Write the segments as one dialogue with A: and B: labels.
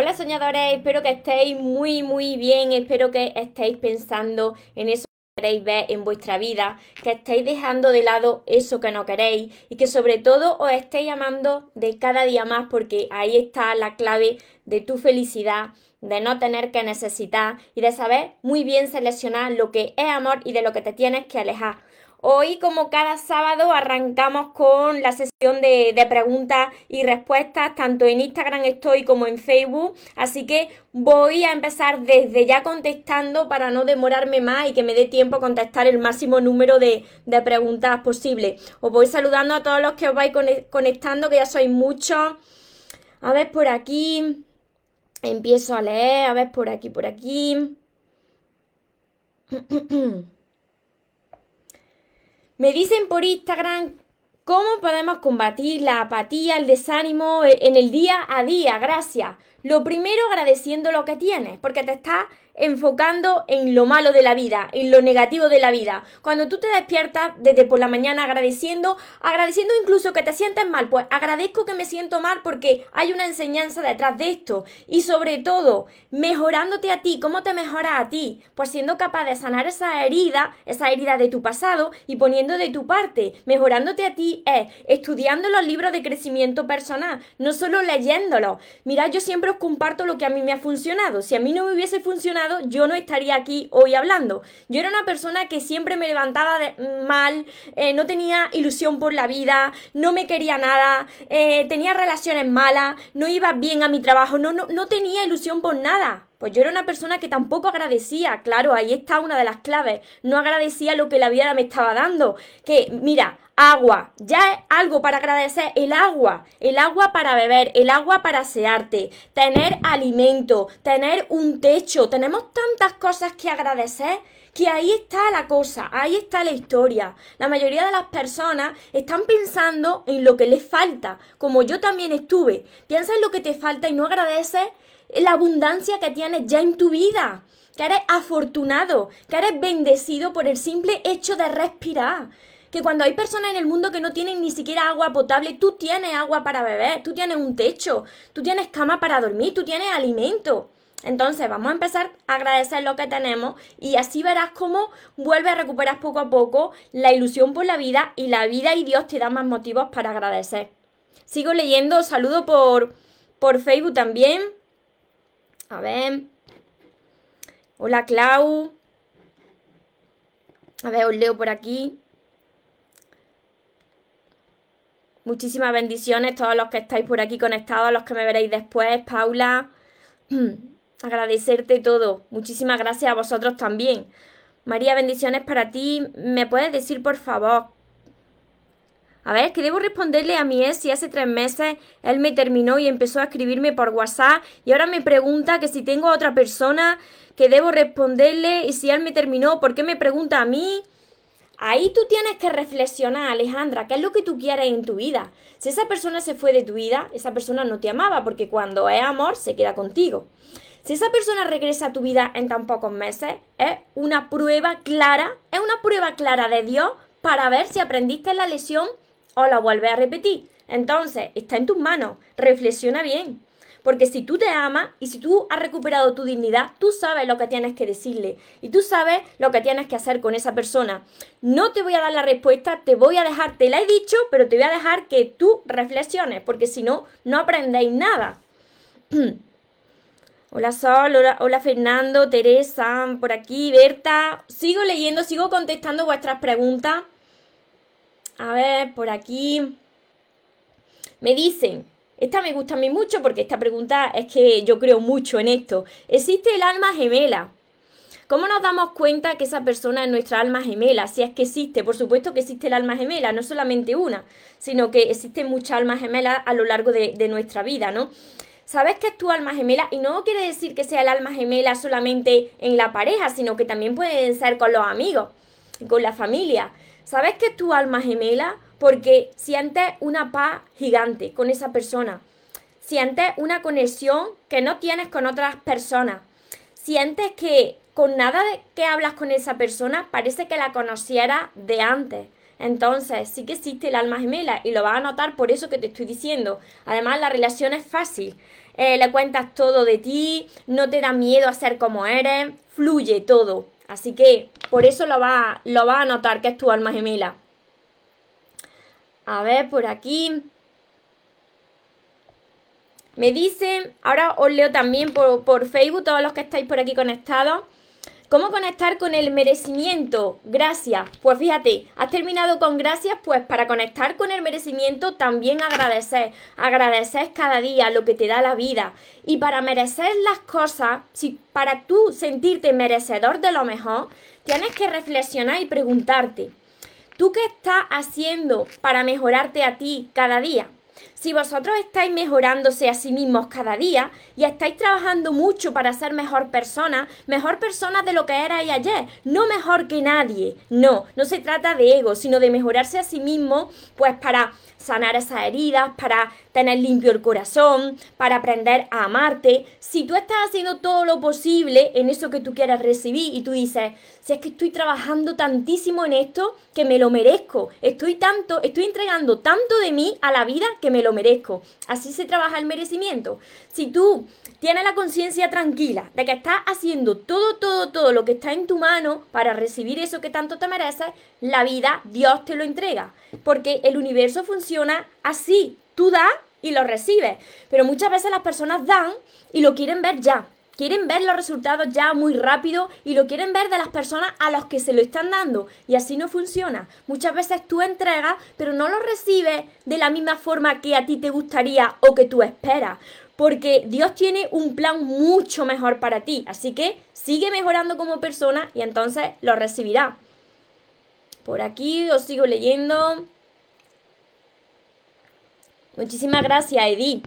A: Hola soñadores, espero que estéis muy muy bien, espero que estéis pensando en eso que queréis ver en vuestra vida, que estéis dejando de lado eso que no queréis y que sobre todo os estéis amando de cada día más porque ahí está la clave de tu felicidad, de no tener que necesitar y de saber muy bien seleccionar lo que es amor y de lo que te tienes que alejar. Hoy, como cada sábado, arrancamos con la sesión de, preguntas y respuestas, tanto en Instagram estoy como en Facebook. Así que voy a empezar desde ya contestando para no demorarme más y que me dé tiempo a contestar el máximo número de, de preguntas posible. Os voy saludando a todos los que os vais conectando, que ya sois muchos. A ver por aquí. Empiezo a leer, a ver por aquí, por aquí. Me dicen por Instagram cómo podemos combatir la apatía, el desánimo en el día a día. Gracias. Lo primero agradeciendo lo que tienes, porque te estás enfocando en lo malo de la vida, en lo negativo de la vida. Cuando tú te despiertas desde por la mañana agradeciendo, agradeciendo incluso que te sientes mal, pues agradezco que me siento mal porque hay una enseñanza detrás de esto. Y sobre todo, mejorándote a ti, ¿cómo te mejoras a ti? Pues siendo capaz de sanar esa herida, esa herida de tu pasado y poniendo de tu parte. Mejorándote a ti es estudiando los libros de crecimiento personal, no solo leyéndolos. Mira, yo siempre os comparto lo que a mí me ha funcionado. Si a mí no me hubiese funcionado, yo no estaría aquí hoy hablando. Yo era una persona que siempre me levantaba mal, eh, no tenía ilusión por la vida, no me quería nada, eh, tenía relaciones malas, no iba bien a mi trabajo, no, no, no tenía ilusión por nada. Pues yo era una persona que tampoco agradecía, claro, ahí está una de las claves. No agradecía lo que la vida me estaba dando. Que, mira, agua, ya es algo para agradecer, el agua, el agua para beber, el agua para asearte, tener alimento, tener un techo, tenemos tantas cosas que agradecer que ahí está la cosa, ahí está la historia. La mayoría de las personas están pensando en lo que les falta, como yo también estuve. Piensa en lo que te falta y no agradeces la abundancia que tienes ya en tu vida, que eres afortunado, que eres bendecido por el simple hecho de respirar. Que cuando hay personas en el mundo que no tienen ni siquiera agua potable, tú tienes agua para beber, tú tienes un techo, tú tienes cama para dormir, tú tienes alimento. Entonces vamos a empezar a agradecer lo que tenemos y así verás cómo vuelves a recuperar poco a poco la ilusión por la vida y la vida y Dios te da más motivos para agradecer. Sigo leyendo, saludo por, por Facebook también. A ver. Hola, Clau. A ver, os leo por aquí. Muchísimas bendiciones todos los que estáis por aquí conectados, los que me veréis después. Paula, agradecerte todo. Muchísimas gracias a vosotros también. María, bendiciones para ti. ¿Me puedes decir, por favor, a ver, que debo responderle a mi ex si hace tres meses él me terminó y empezó a escribirme por WhatsApp y ahora me pregunta que si tengo a otra persona que debo responderle y si él me terminó, ¿por qué me pregunta a mí? Ahí tú tienes que reflexionar, Alejandra, qué es lo que tú quieres en tu vida. Si esa persona se fue de tu vida, esa persona no te amaba porque cuando es amor se queda contigo. Si esa persona regresa a tu vida en tan pocos meses, es una prueba clara, es una prueba clara de Dios para ver si aprendiste la lesión o la vuelves a repetir. Entonces, está en tus manos. Reflexiona bien. Porque si tú te amas y si tú has recuperado tu dignidad, tú sabes lo que tienes que decirle y tú sabes lo que tienes que hacer con esa persona. No te voy a dar la respuesta, te voy a dejar, te la he dicho, pero te voy a dejar que tú reflexiones, porque si no, no aprendéis nada. Hola Sol, hola, hola, Fernando, Teresa, por aquí, Berta. Sigo leyendo, sigo contestando vuestras preguntas. A ver, por aquí. Me dicen, esta me gusta a mí mucho porque esta pregunta es que yo creo mucho en esto. ¿Existe el alma gemela? ¿Cómo nos damos cuenta que esa persona es nuestra alma gemela? Si es que existe, por supuesto que existe el alma gemela, no solamente una, sino que existen muchas almas gemelas a lo largo de, nuestra vida, ¿no? ¿Sabes que es tu alma gemela? Y no quiere decir que sea el alma gemela solamente en la pareja, sino que también puede ser con los amigos, con la familia. ¿Sabes que es tu alma gemela? Porque sientes una paz gigante con esa persona. Sientes una conexión que no tienes con otras personas. Sientes que con nada de que hablas con esa persona parece que la conociera de antes. Entonces, sí que existe el alma gemela y lo vas a notar por eso que te estoy diciendo. Además, la relación es fácil. Eh, le cuentas todo de ti, no te da miedo a ser como eres, fluye todo. Así que por eso lo vas lo va a notar que es tu alma gemela. A ver, por aquí. Me dicen, ahora os leo también por, por Facebook, todos los que estáis por aquí conectados. ¿Cómo conectar con el merecimiento? Gracias. Pues fíjate, has terminado con gracias, pues para conectar con el merecimiento también agradecer. Agradecer cada día lo que te da la vida. Y para merecer las cosas, si para tú sentirte merecedor de lo mejor, tienes que reflexionar y preguntarte, ¿tú qué estás haciendo para mejorarte a ti cada día? Si vosotros estáis mejorándose a sí mismos cada día y estáis trabajando mucho para ser mejor persona, mejor persona de lo que erais ayer, no mejor que nadie. No, no se trata de ego, sino de mejorarse a sí mismo, pues para sanar esas heridas, para tener limpio el corazón, para aprender a amarte. Si tú estás haciendo todo lo posible en eso que tú quieras recibir y tú dices, si es que estoy trabajando tantísimo en esto que me lo merezco, estoy tanto, estoy entregando tanto de mí a la vida que me lo merezco. Así se trabaja el merecimiento. Si tú tienes la conciencia tranquila de que estás haciendo todo, todo, todo lo que está en tu mano para recibir eso que tanto te mereces, la vida, Dios te lo entrega. Porque el universo funciona así. Tú das y lo recibes. Pero muchas veces las personas dan y lo quieren ver ya. Quieren ver los resultados ya muy rápido y lo quieren ver de las personas a las que se lo están dando. Y así no funciona. Muchas veces tú entregas, pero no lo recibes de la misma forma que a ti te gustaría o que tú esperas. Porque Dios tiene un plan mucho mejor para ti. Así que sigue mejorando como persona y entonces lo recibirás. Por aquí os sigo leyendo. Muchísimas gracias, Edith.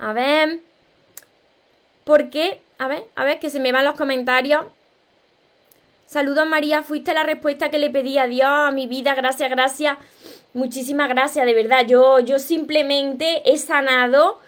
A: A ver. ¿Por qué? A ver, a ver, que se me van los comentarios. Saludos María, fuiste la respuesta que le pedí a Dios, a mi vida, gracias, gracias. Muchísimas gracias, de verdad. Yo, yo simplemente he sanado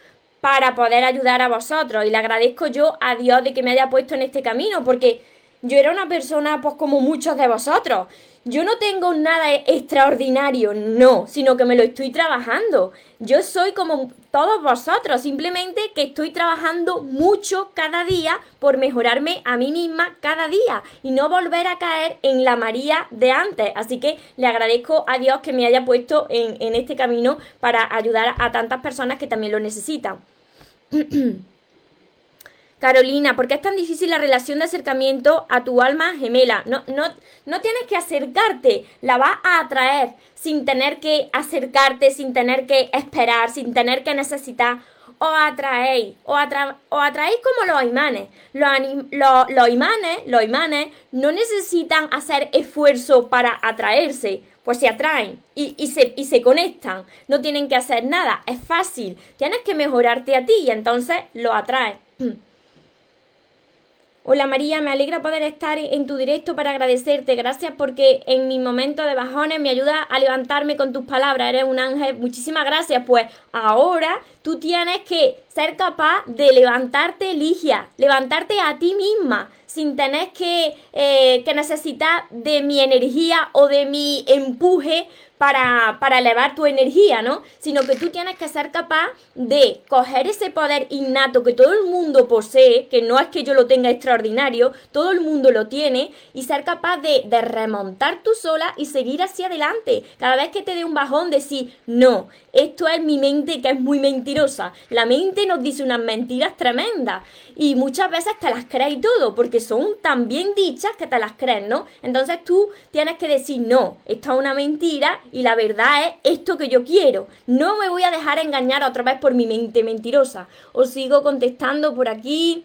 A: para poder ayudar a vosotros y le agradezco yo a Dios de que me haya puesto en este camino, porque yo era una persona pues como muchos de vosotros yo no tengo nada extraordinario, no, sino que me lo estoy trabajando. Yo soy como todos vosotros, simplemente que estoy trabajando mucho cada día por mejorarme a mí misma cada día y no volver a caer en la María de antes. Así que le agradezco a Dios que me haya puesto en, en este camino para ayudar a tantas personas que también lo necesitan. Carolina, ¿por qué es tan difícil la relación de acercamiento a tu alma gemela? No, no, no tienes que acercarte, la vas a atraer sin tener que acercarte, sin tener que esperar, sin tener que necesitar. O atraéis, o, o atraéis como los imanes. Los, los imanes, los imanes no necesitan hacer esfuerzo para atraerse, pues se atraen y, y, se, y se conectan. No tienen que hacer nada, es fácil. Tienes que mejorarte a ti y entonces lo atraes. Hola María, me alegra poder estar en tu directo para agradecerte. Gracias porque en mi momento de bajones me ayuda a levantarme con tus palabras. Eres un ángel. Muchísimas gracias. Pues ahora tú tienes que ser capaz de levantarte, Ligia, levantarte a ti misma sin tener que, eh, que necesitar de mi energía o de mi empuje para, para elevar tu energía, ¿no? Sino que tú tienes que ser capaz de coger ese poder innato que todo el mundo posee, que no es que yo lo tenga extraordinario, todo el mundo lo tiene, y ser capaz de, de remontar tú sola y seguir hacia adelante. Cada vez que te dé un bajón, decir, no, esto es mi mente que es muy mentirosa. La mente nos dice unas mentiras tremendas y muchas veces te las crees todo, porque son tan bien dichas que te las crees, ¿no? Entonces tú tienes que decir, no, esto es una mentira y la verdad es esto que yo quiero. No me voy a dejar engañar otra vez por mi mente mentirosa. Os sigo contestando por aquí.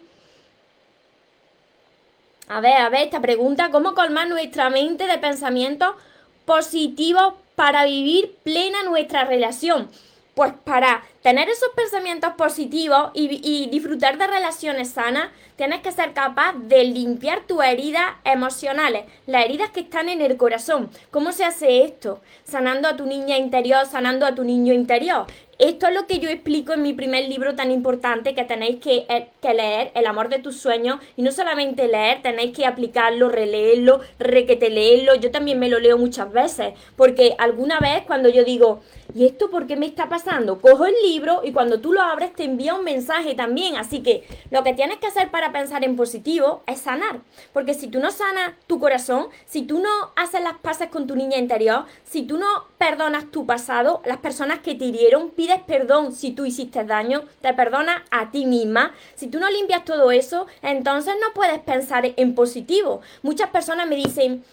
A: A ver, a ver, esta pregunta, ¿cómo colmar nuestra mente de pensamientos positivos para vivir plena nuestra relación? Pues para tener esos pensamientos positivos y, disfrutar de relaciones sanas, tienes que ser capaz de limpiar tus heridas emocionales, las heridas que están en el corazón. ¿Cómo se hace esto? Sanando a tu niña interior, sanando a tu niño interior. Esto es lo que yo explico en mi primer libro tan importante que tenéis que, eh, que, leer, El amor de tus sueños. Y no solamente leer, tenéis que aplicarlo, releerlo, requete leerlo. Yo también me lo leo muchas veces, porque alguna vez cuando yo digo, ¿y esto por qué me está pasando? Cojo el libro y cuando tú lo abres te envía un mensaje también. Así que lo que tienes que hacer para pensar en positivo es sanar. Porque si tú no sanas tu corazón, si tú no haces las paces con tu niña interior, si tú no perdonas tu pasado, las personas que te hirieron, pides perdón si tú hiciste daño, te perdonas a ti misma. Si tú no limpias todo eso, entonces no puedes pensar en positivo. Muchas personas me dicen,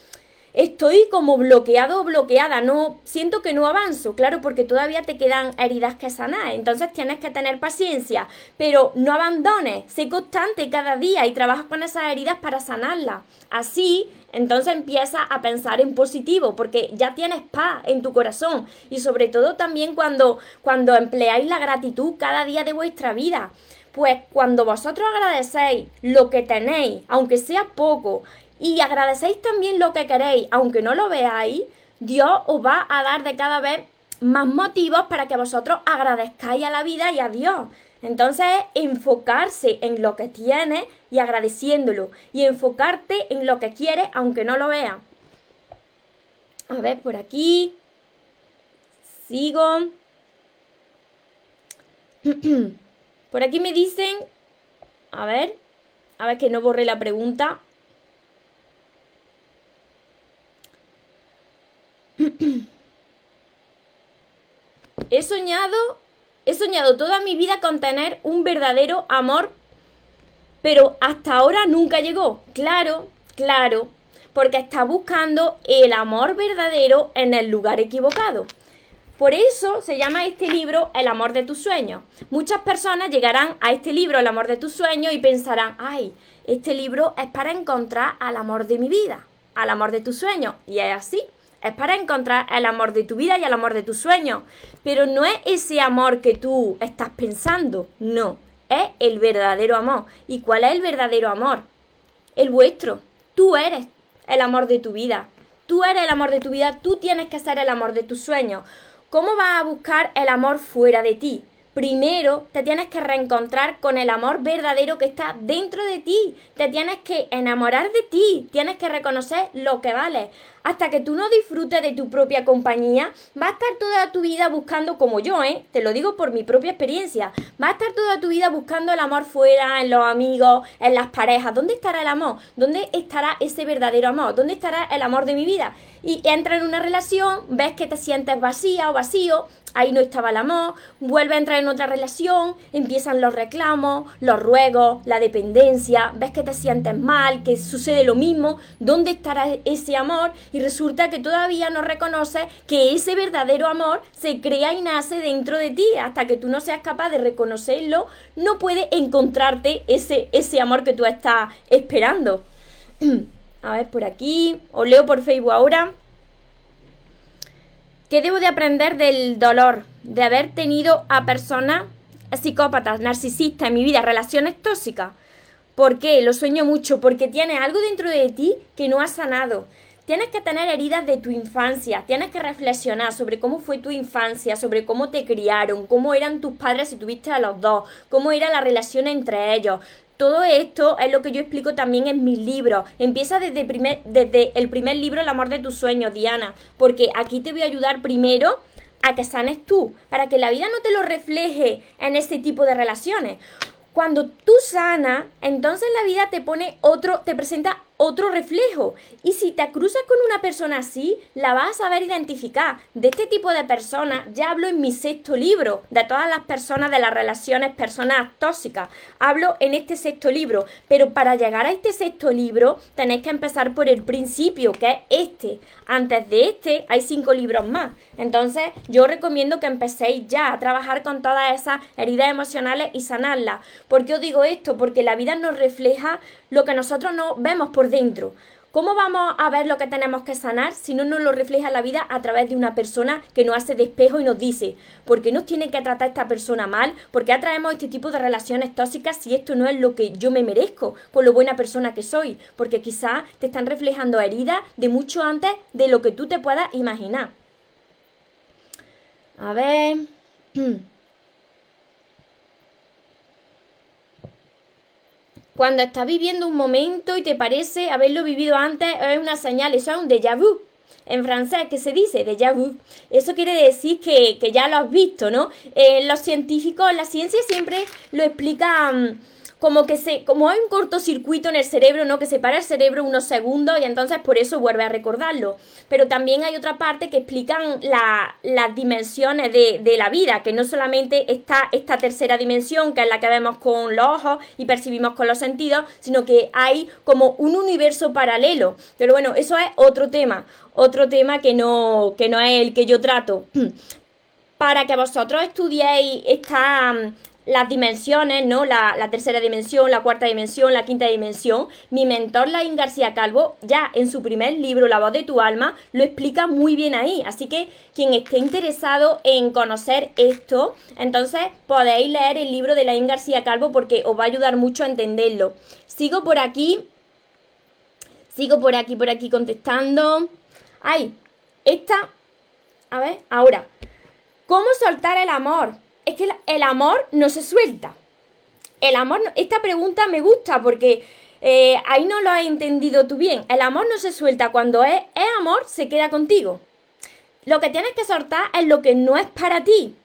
A: estoy como bloqueado o bloqueada, no siento que no avanzo, claro, porque todavía te quedan heridas que sanar, entonces tienes que tener paciencia, pero no abandones, sé constante cada día y trabaja con esas heridas para sanarlas. Así, entonces empieza a pensar en positivo, porque ya tienes paz en tu corazón y sobre todo también cuando cuando empleáis la gratitud cada día de vuestra vida. Pues cuando vosotros agradecéis lo que tenéis, aunque sea poco, y agradecéis también lo que queréis, aunque no lo veáis, Dios os va a dar de cada vez más motivos para que vosotros agradezcáis a la vida y a Dios. Entonces, enfocarse en lo que tienes y agradeciéndolo. Y enfocarte en lo que quieres, aunque no lo veas. A ver, por aquí. Sigo. por aquí me dicen. A ver. A ver que no borré la pregunta. He soñado, he soñado toda mi vida con tener un verdadero amor, pero hasta ahora nunca llegó. Claro, claro, porque está buscando el amor verdadero en el lugar equivocado. Por eso se llama este libro El amor de tus sueños. Muchas personas llegarán a este libro, El amor de tus sueños, y pensarán, ay, este libro es para encontrar al amor de mi vida, al amor de tus sueños. Y es así. Es para encontrar el amor de tu vida y el amor de tus sueños. Pero no es ese amor que tú estás pensando, no. Es el verdadero amor. ¿Y cuál es el verdadero amor? El vuestro. Tú eres el amor de tu vida. Tú eres el amor de tu vida, tú tienes que ser el amor de tus sueños. ¿Cómo vas a buscar el amor fuera de ti? Primero te tienes que reencontrar con el amor verdadero que está dentro de ti. Te tienes que enamorar de ti. Tienes que reconocer lo que vale. Hasta que tú no disfrutes de tu propia compañía, va a estar toda tu vida buscando, como yo, ¿eh? Te lo digo por mi propia experiencia. Va a estar toda tu vida buscando el amor fuera, en los amigos, en las parejas. ¿Dónde estará el amor? ¿Dónde estará ese verdadero amor? ¿Dónde estará el amor de mi vida? Y entra en una relación, ves que te sientes vacía o vacío, ahí no estaba el amor, vuelve a entrar en otra relación, empiezan los reclamos, los ruegos, la dependencia, ves que te sientes mal, que sucede lo mismo, ¿dónde estará ese amor? Y resulta que todavía no reconoces que ese verdadero amor se crea y nace dentro de ti, hasta que tú no seas capaz de reconocerlo, no puede encontrarte ese, ese amor que tú estás esperando. A ver, por aquí, os leo por Facebook ahora. ¿Qué debo de aprender del dolor de haber tenido a personas psicópatas, narcisistas en mi vida, relaciones tóxicas? ¿Por qué? Lo sueño mucho, porque tienes algo dentro de ti que no has sanado. Tienes que tener heridas de tu infancia, tienes que reflexionar sobre cómo fue tu infancia, sobre cómo te criaron, cómo eran tus padres si tuviste a los dos, cómo era la relación entre ellos, todo esto es lo que yo explico también en mis libros. Empieza desde, primer, desde el primer libro, El amor de tus sueños, Diana, porque aquí te voy a ayudar primero a que sanes tú, para que la vida no te lo refleje en ese tipo de relaciones. Cuando tú sanas, entonces la vida te pone otro, te presenta otro reflejo. Y si te cruzas con una persona así, la vas a saber identificar. De este tipo de personas, ya hablo en mi sexto libro, de todas las personas de las relaciones personas tóxicas. Hablo en este sexto libro, pero para llegar a este sexto libro tenéis que empezar por el principio, que es este. Antes de este hay cinco libros más. Entonces yo recomiendo que empecéis ya a trabajar con todas esas heridas emocionales y sanarlas. ¿Por qué os digo esto? Porque la vida nos refleja lo que nosotros no vemos por dentro. ¿Cómo vamos a ver lo que tenemos que sanar si no nos lo refleja la vida a través de una persona que nos hace despejo y nos dice, ¿por qué nos tiene que tratar esta persona mal? ¿Por qué atraemos este tipo de relaciones tóxicas si esto no es lo que yo me merezco con lo buena persona que soy? Porque quizás te están reflejando heridas de mucho antes de lo que tú te puedas imaginar. A ver. Cuando estás viviendo un momento y te parece haberlo vivido antes, es una señal, eso es un déjà vu. En francés, que se dice déjà vu. Eso quiere decir que, ya lo has visto, ¿no? Eh, los científicos, la ciencia siempre lo explican como que se, como hay un cortocircuito en el cerebro, ¿no? Que se para el cerebro unos segundos y entonces por eso vuelve a recordarlo. Pero también hay otra parte que explican las dimensiones de, de, la vida, que no solamente está esta tercera dimensión, que es la que vemos con los ojos y percibimos con los sentidos, sino que hay como un universo paralelo. Pero bueno, eso es otro tema, otro tema que no, que no es el que yo trato. Para que vosotros estudiéis esta, las dimensiones, ¿no? La, tercera dimensión, la cuarta dimensión, la quinta dimensión. Mi mentor, Laín García Calvo, ya en su primer libro, La voz de tu alma, lo explica muy bien ahí. Así que quien esté interesado en conocer esto, entonces podéis leer el libro de Laín García Calvo porque os va a ayudar mucho a entenderlo. Sigo por aquí. Sigo por aquí, por aquí contestando. Ay, esta. A ver, ahora. ¿Cómo soltar el amor? Es que el amor no se suelta. El amor, esta pregunta me gusta porque eh, ahí no lo has entendido tú bien. El amor no se suelta. Cuando es, es amor, se queda contigo. Lo que tienes que soltar es lo que no es para ti.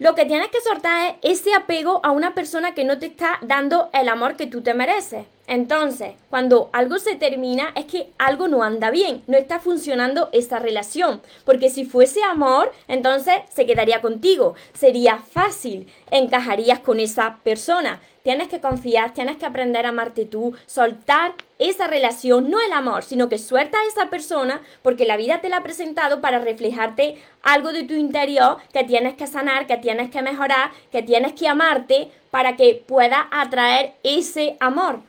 A: Lo que tienes que soltar es ese apego a una persona que no te está dando el amor que tú te mereces. Entonces, cuando algo se termina es que algo no anda bien, no está funcionando esa relación. Porque si fuese amor, entonces se quedaría contigo, sería fácil, encajarías con esa persona. Tienes que confiar, tienes que aprender a amarte tú, soltar esa relación, no el amor, sino que suelta a esa persona porque la vida te la ha presentado para reflejarte algo de tu interior que tienes que sanar, que tienes que mejorar, que tienes que amarte para que pueda atraer ese amor.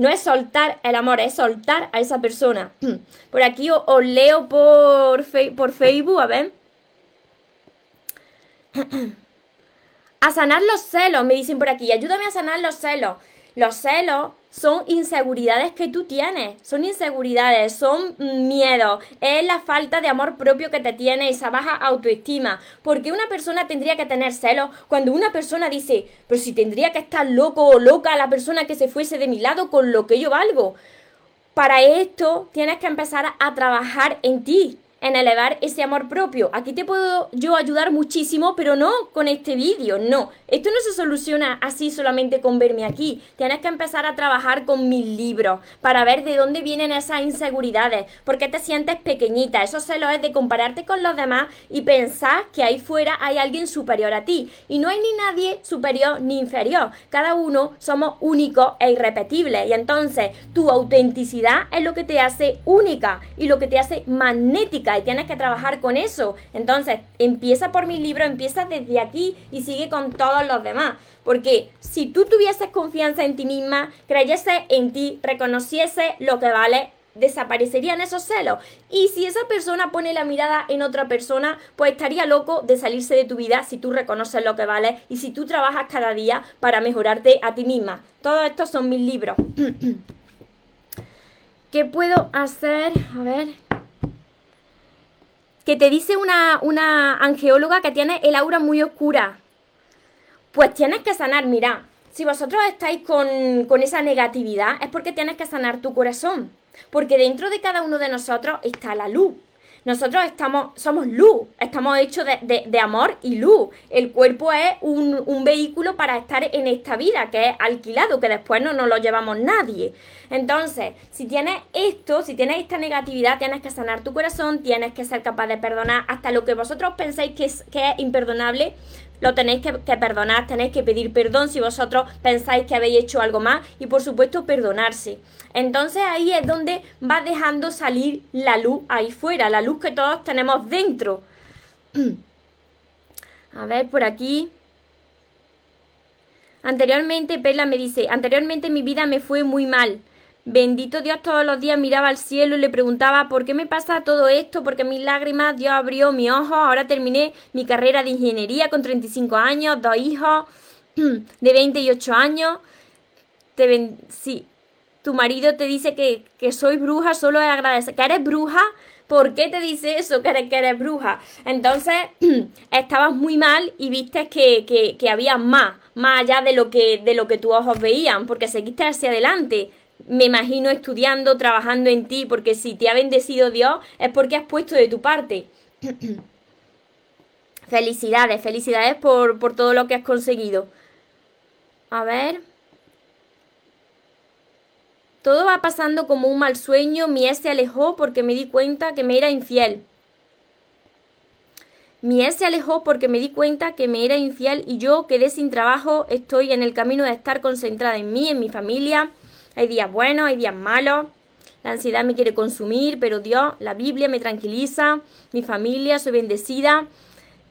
A: No es soltar el amor, es soltar a esa persona. Por aquí os, leo por, por Facebook, a ver. A sanar los celos, me dicen por aquí. Ayúdame a sanar los celos. Los celos son inseguridades que tú tienes, son inseguridades, son miedos, es la falta de amor propio que te tiene, esa baja autoestima. porque una persona tendría que tener celos cuando una persona dice, pero si tendría que estar loco o loca la persona que se fuese de mi lado con lo que yo valgo? Para esto tienes que empezar a trabajar en ti, en elevar ese amor propio. Aquí te puedo yo ayudar muchísimo, pero no con este vídeo, no. Esto no se soluciona así solamente con verme aquí. Tienes que empezar a trabajar con mis libros para ver de dónde vienen esas inseguridades, por qué te sientes pequeñita. Eso se lo es de compararte con los demás y pensar que ahí fuera hay alguien superior a ti. Y no hay ni nadie superior ni inferior. Cada uno somos únicos e irrepetibles. Y entonces tu autenticidad es lo que te hace única y lo que te hace magnética y tienes que trabajar con eso. Entonces, empieza por mi libro, empieza desde aquí y sigue con todos los demás. Porque si tú tuvieses confianza en ti misma, creyese en ti, reconociese lo que vale, desaparecerían esos celos. Y si esa persona pone la mirada en otra persona, pues estaría loco de salirse de tu vida si tú reconoces lo que vale y si tú trabajas cada día para mejorarte a ti misma. Todos estos son mis libros. ¿Qué puedo hacer? A ver que te dice una, una angeóloga que tiene el aura muy oscura. Pues tienes que sanar, mira, si vosotros estáis con, con esa negatividad es porque tienes que sanar tu corazón, porque dentro de cada uno de nosotros está la luz. Nosotros estamos, somos luz, estamos hechos de, amor y luz. El cuerpo es un, vehículo para estar en esta vida, que es alquilado, que después no nos lo llevamos nadie. Entonces, si tienes esto, si tienes esta negatividad, tienes que sanar tu corazón, tienes que ser capaz de perdonar hasta lo que vosotros pensáis que es, que es imperdonable, lo tenéis que, perdonar, tenéis que pedir perdón si vosotros pensáis que habéis hecho algo más y por supuesto perdonarse. Entonces ahí es donde va dejando salir la luz ahí fuera, la luz que todos tenemos dentro. A ver, por aquí. Anteriormente, Perla me dice, anteriormente mi vida me fue muy mal. Bendito Dios todos los días miraba al cielo y le preguntaba ¿por qué me pasa todo esto? Porque mis lágrimas, Dios abrió mi ojo, ahora terminé mi carrera de ingeniería con 35 años, dos hijos de 28 años. Te sí, tu marido te dice que, que soy bruja, solo es agradecer. ¿Que eres bruja? ¿Por qué te dice eso? Que eres, que eres bruja. Entonces, estabas muy mal y viste que, que, que, había más, más allá de lo que, de lo que tus ojos veían, porque seguiste hacia adelante. Me imagino estudiando, trabajando en ti, porque si te ha bendecido Dios es porque has puesto de tu parte. felicidades, felicidades por, por todo lo que has conseguido. A ver. Todo va pasando como un mal sueño, mi ex se alejó porque me di cuenta que me era infiel. Mi ex se alejó porque me di cuenta que me era infiel y yo quedé sin trabajo, estoy en el camino de estar concentrada en mí, en mi familia. Hay días buenos, hay días malos. La ansiedad me quiere consumir, pero Dios, la Biblia me tranquiliza, mi familia, soy bendecida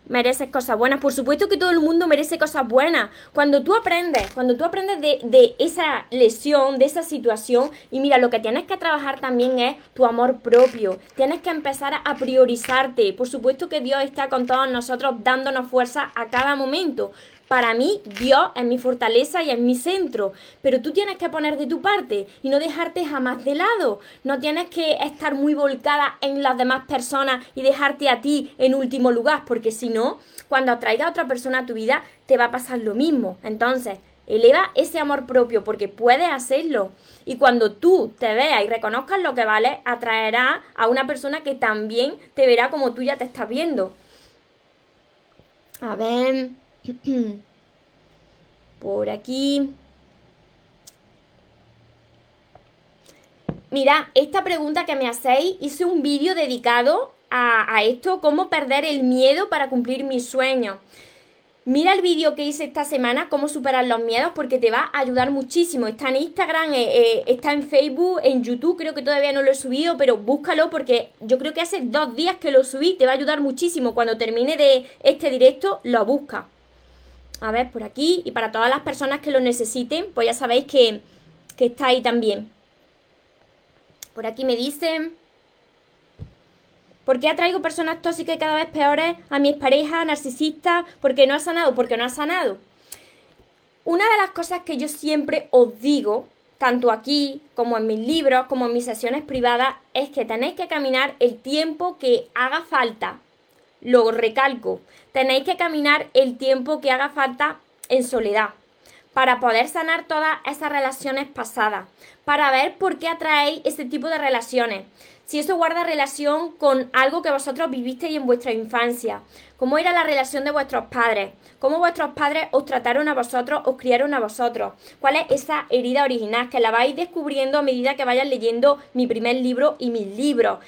A: mereces cosas buenas. Por supuesto que todo el mundo merece cosas buenas. Cuando tú aprendes, cuando tú aprendes de, de, esa lesión, de esa situación, y mira, lo que tienes que trabajar también es tu amor propio. Tienes que empezar a priorizarte. Por supuesto que Dios está con todos nosotros dándonos fuerza a cada momento. Para mí, Dios es mi fortaleza y es mi centro, pero tú tienes que poner de tu parte y no dejarte jamás de lado. No tienes que estar muy volcada en las demás personas y dejarte a ti en último lugar, porque si no, cuando atraiga a otra persona a tu vida, te va a pasar lo mismo. Entonces, eleva ese amor propio porque puedes hacerlo. Y cuando tú te veas y reconozcas lo que vale, atraerá a una persona que también te verá como tú ya te estás viendo. A ver. Por aquí. Mira, esta pregunta que me hacéis, hice un vídeo dedicado a, esto, cómo perder el miedo para cumplir mis sueños. Mira el vídeo que hice esta semana, cómo superar los miedos, porque te va a ayudar muchísimo. Está en Instagram, eh, eh, está en Facebook, en YouTube, creo que todavía no lo he subido, pero búscalo porque yo creo que hace dos días que lo subí, te va a ayudar muchísimo. Cuando termine de este directo, lo busca. A ver, por aquí. Y para todas las personas que lo necesiten, pues ya sabéis que, que está ahí también. Por aquí me dicen... ¿Por qué atraigo personas tóxicas y cada vez peores a mis parejas narcisistas? Porque no ha sanado, porque no ha sanado. Una de las cosas que yo siempre os digo, tanto aquí como en mis libros, como en mis sesiones privadas, es que tenéis que caminar el tiempo que haga falta lo recalco, tenéis que caminar el tiempo que haga falta en soledad para poder sanar todas esas relaciones pasadas, para ver por qué atraéis ese tipo de relaciones. Si eso guarda relación con algo que vosotros vivisteis en vuestra infancia, cómo era la relación de vuestros padres, cómo vuestros padres os trataron a vosotros, os criaron a vosotros, cuál es esa herida original que la vais descubriendo a medida que vayan leyendo mi primer libro y mis libros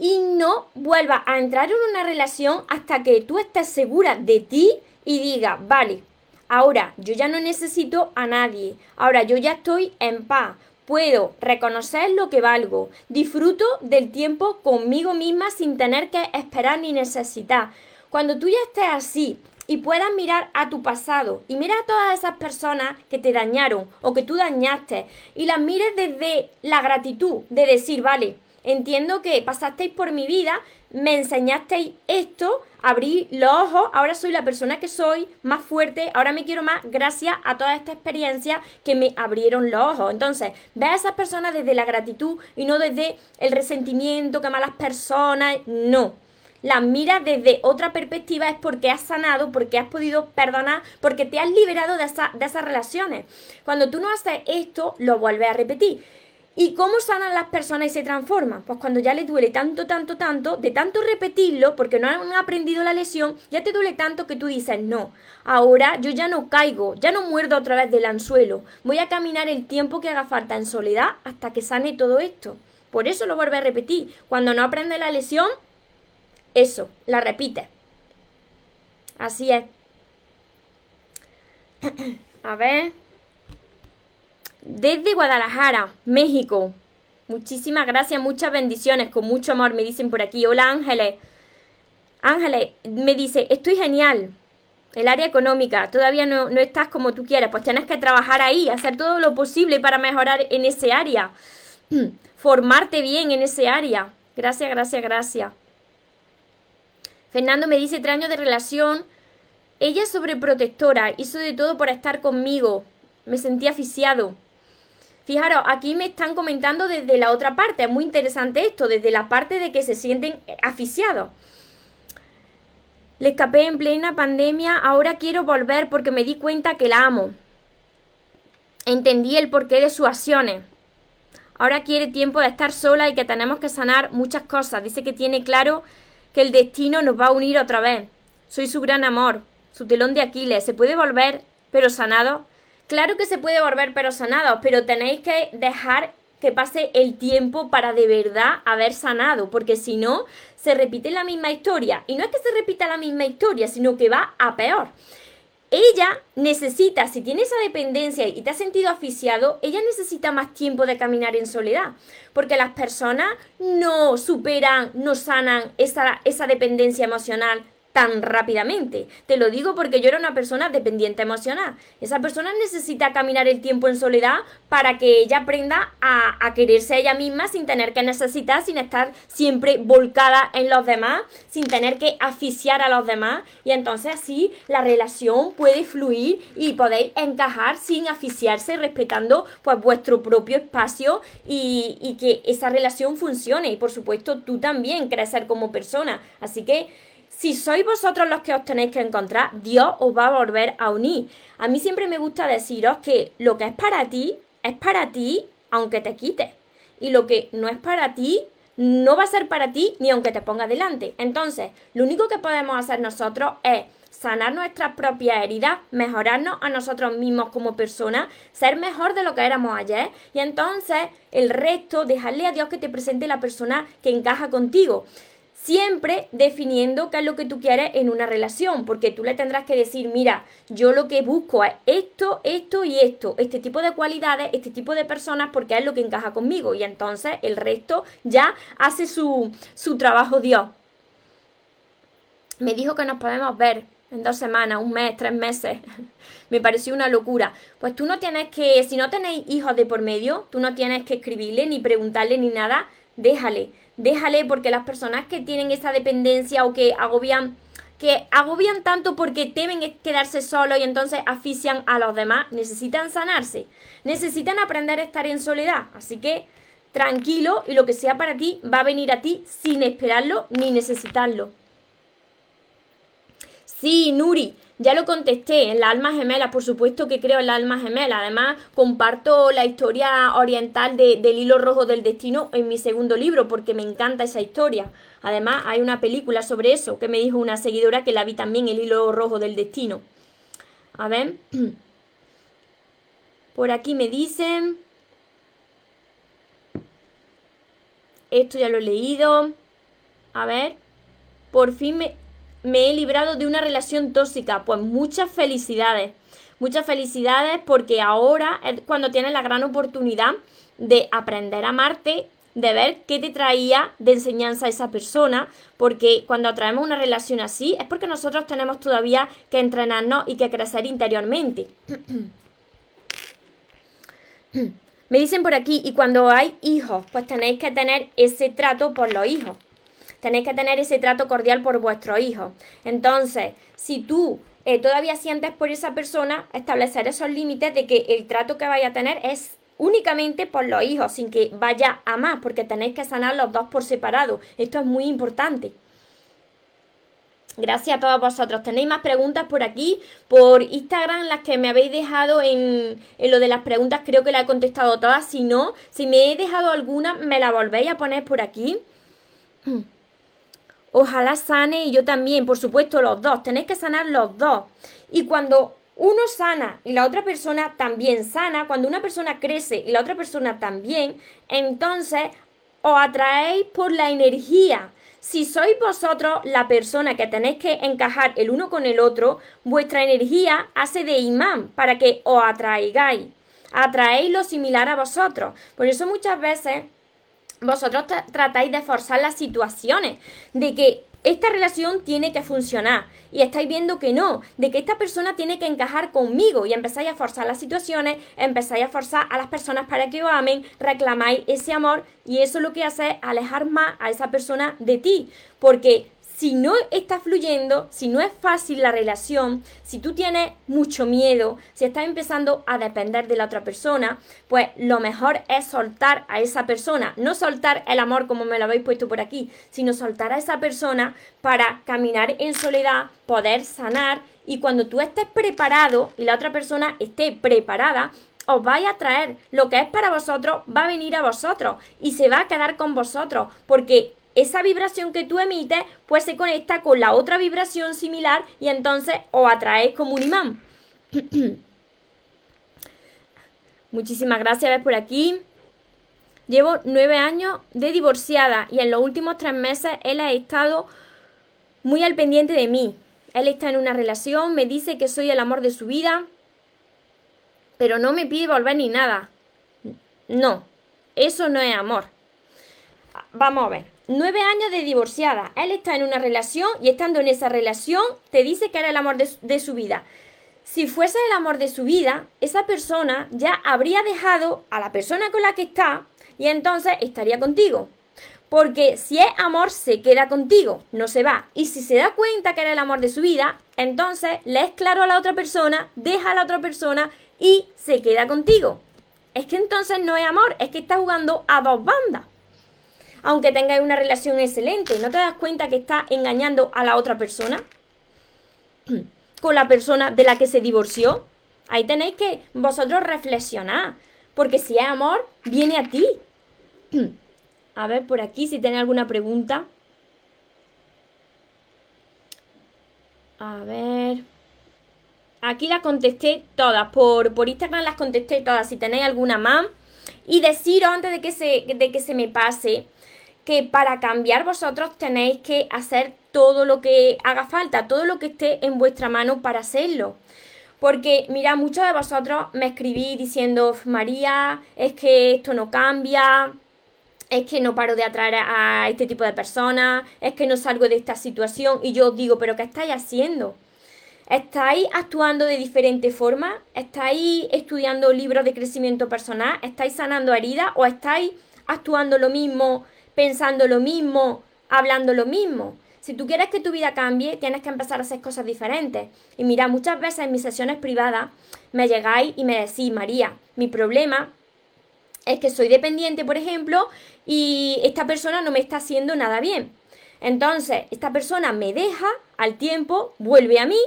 A: y no vuelvas a entrar en una relación hasta que tú estés segura de ti y diga, vale, ahora yo ya no necesito a nadie, ahora yo ya estoy en paz, puedo reconocer lo que valgo, disfruto del tiempo conmigo misma sin tener que esperar ni necesitar. Cuando tú ya estés así y puedas mirar a tu pasado y mirar a todas esas personas que te dañaron o que tú dañaste y las mires desde la gratitud de decir, vale, Entiendo que pasasteis por mi vida, me enseñasteis esto, abrí los ojos, ahora soy la persona que soy, más fuerte, ahora me quiero más gracias a toda esta experiencia que me abrieron los ojos. Entonces, ve a esas personas desde la gratitud y no desde el resentimiento, que malas personas, no. Las miras desde otra perspectiva es porque has sanado, porque has podido perdonar, porque te has liberado de, de esas relaciones. Cuando tú no haces esto, lo vuelves a repetir. ¿Y cómo sanan las personas y se transforman? Pues cuando ya les duele tanto, tanto, tanto, de tanto repetirlo, porque no han aprendido la lesión, ya te duele tanto que tú dices, no, ahora yo ya no caigo, ya no muerdo otra vez del anzuelo, voy a caminar el tiempo que haga falta en soledad hasta que sane todo esto. Por eso lo vuelve a repetir. Cuando no aprende la lesión, eso, la repite. Así es. a ver desde Guadalajara, México. Muchísimas gracias, muchas bendiciones, con mucho amor, me dicen por aquí. Hola Ángeles. Ángeles me dice, estoy genial. El área económica, todavía no, no estás como tú quieres, pues tienes que trabajar ahí, hacer todo lo posible para mejorar en ese área. formarte bien en ese área. Gracias, gracias, gracias. Fernando me dice tres años de relación. Ella es sobreprotectora, hizo de todo por estar conmigo. Me sentí asfixiado. Fijaros, aquí me están comentando desde la otra parte. Es muy interesante esto, desde la parte de que se sienten asfixiados. Le escapé en plena pandemia, ahora quiero volver porque me di cuenta que la amo. Entendí el porqué de sus acciones. Ahora quiere tiempo de estar sola y que tenemos que sanar muchas cosas. Dice que tiene claro que el destino nos va a unir otra vez. Soy su gran amor, su telón de Aquiles. ¿Se puede volver, pero sanado? Claro que se puede volver, pero sanado, pero tenéis que dejar que pase el tiempo para de verdad haber sanado, porque si no, se repite la misma historia. Y no es que se repita la misma historia, sino que va a peor. Ella necesita, si tiene esa dependencia y te has sentido asfixiado, ella necesita más tiempo de caminar en soledad, porque las personas no superan, no sanan esa, esa dependencia emocional tan rápidamente. Te lo digo porque yo era una persona dependiente emocional. Esa persona necesita caminar el tiempo en soledad para que ella aprenda a, a, quererse a ella misma sin tener que necesitar, sin estar siempre volcada en los demás, sin tener que asfixiar a los demás. Y entonces así la relación puede fluir y podéis encajar sin asfixiarse, respetando pues vuestro propio espacio y, y que esa relación funcione. Y por supuesto tú también crecer como persona. Así que si sois vosotros los que os tenéis que encontrar, Dios os va a volver a unir. A mí siempre me gusta deciros que lo que es para ti, es para ti aunque te quites. Y lo que no es para ti, no va a ser para ti ni aunque te ponga delante. Entonces, lo único que podemos hacer nosotros es sanar nuestras propias heridas, mejorarnos a nosotros mismos como personas, ser mejor de lo que éramos ayer y entonces el resto, dejarle a Dios que te presente la persona que encaja contigo siempre definiendo qué es lo que tú quieres en una relación, porque tú le tendrás que decir, mira, yo lo que busco es esto, esto y esto, este tipo de cualidades, este tipo de personas, porque es lo que encaja conmigo. Y entonces el resto ya hace su, su trabajo Dios. Me dijo que nos podemos ver en dos semanas, un mes, tres meses. Me pareció una locura. Pues tú no tienes que, si no tenéis hijos de por medio, tú no tienes que escribirle ni preguntarle ni nada, déjale déjale porque las personas que tienen esa dependencia o que agobian que agobian tanto porque temen quedarse solos y entonces asfixian a los demás, necesitan sanarse, necesitan aprender a estar en soledad. Así que tranquilo y lo que sea para ti va a venir a ti sin esperarlo ni necesitarlo. Sí, Nuri, ya lo contesté, en la alma gemela, por supuesto que creo en la alma gemela. Además, comparto la historia oriental del hilo rojo del destino en mi segundo libro, porque me encanta esa historia. Además, hay una película sobre eso que me dijo una seguidora que la vi también, el hilo rojo del destino. A ver. Por aquí me dicen. Esto ya lo he leído. A ver. Por fin me, me he librado de una relación tóxica. Pues muchas felicidades. Muchas felicidades porque ahora es cuando tienes la gran oportunidad de aprender a amarte, de ver qué te traía de enseñanza esa persona, porque cuando atraemos una relación así es porque nosotros tenemos todavía que entrenarnos y que crecer interiormente. Me dicen por aquí, y cuando hay hijos, pues tenéis que tener ese trato por los hijos tenéis que tener ese trato cordial por vuestro hijo. Entonces, si tú eh, todavía sientes por esa persona, establecer esos límites de que el trato que vaya a tener es únicamente por los hijos, sin que vaya a más, porque tenéis que sanar los dos por separado. Esto es muy importante. Gracias a todos vosotros. Tenéis más preguntas por aquí, por Instagram, las que me habéis dejado en, en, lo de las preguntas, creo que la he contestado todas. Si no, si me he dejado alguna, me la volvéis a poner por aquí. Ojalá sane y yo también, por supuesto, los dos. Tenéis que sanar los dos. Y cuando uno sana y la otra persona también sana, cuando una persona crece y la otra persona también, entonces os atraéis por la energía. Si sois vosotros la persona que tenéis que encajar el uno con el otro, vuestra energía hace de imán para que os atraigáis. Atraéis lo similar a vosotros. Por eso muchas veces vosotros tratáis de forzar las situaciones, de que esta relación tiene que funcionar y estáis viendo que no, de que esta persona tiene que encajar conmigo y empezáis a forzar las situaciones, empezáis a forzar a las personas para que os amen, reclamáis ese amor y eso lo que hace es alejar más a esa persona de ti, porque si no está fluyendo, si no es fácil la relación, si tú tienes mucho miedo, si estás empezando a depender de la otra persona, pues lo mejor es soltar a esa persona. No soltar el amor como me lo habéis puesto por aquí, sino soltar a esa persona para caminar en soledad, poder sanar y cuando tú estés preparado y la otra persona esté preparada, os vais a traer lo que es para vosotros, va a venir a vosotros y se va a quedar con vosotros, porque esa vibración que tú emites pues se conecta con la otra vibración similar y entonces os atraéis como un imán. Muchísimas gracias, por aquí. Llevo nueve años de divorciada y en los últimos tres meses él ha estado muy al pendiente de mí. Él está en una relación, me dice que soy el amor de su vida, pero no me pide volver ni nada. No, eso no es amor. Vamos a ver nueve años de divorciada. Él está en una relación y estando en esa relación te dice que era el amor de, su vida. Si fuese el amor de su vida, esa persona ya habría dejado a la persona con la que está y entonces estaría contigo. Porque si es amor, se queda contigo, no se va. Y si se da cuenta que era el amor de su vida, entonces le es claro a la otra persona, deja a la otra persona y se queda contigo. Es que entonces no es amor, es que está jugando a dos bandas aunque tengáis una relación excelente. ¿No te das cuenta que está engañando a la otra persona? Con la persona de la que se divorció. Ahí tenéis que vosotros reflexionar. Porque si es amor, viene a ti. A ver por aquí si tenéis alguna pregunta. A ver. Aquí las contesté todas. Por, por Instagram las contesté todas. Si tenéis alguna más. Y deciros antes de que se, de que se me pase que para cambiar vosotros tenéis que hacer todo lo que haga falta, todo lo que esté en vuestra mano para hacerlo. Porque, mira, muchos de vosotros me escribís diciendo, María, es que esto no cambia, es que no paro de atraer a este tipo de personas, es que no salgo de esta situación. Y yo os digo, ¿pero qué estáis haciendo? ¿Estáis actuando de diferente forma? ¿Estáis estudiando libros de crecimiento personal? ¿Estáis sanando heridas? ¿O estáis actuando lo mismo pensando lo mismo, hablando lo mismo. Si tú quieres que tu vida cambie, tienes que empezar a hacer cosas diferentes. Y mira, muchas veces en mis sesiones privadas me llegáis y me decís, María, mi problema es que soy dependiente, por ejemplo, y esta persona no me está haciendo nada bien. Entonces, esta persona me deja, al tiempo, vuelve a mí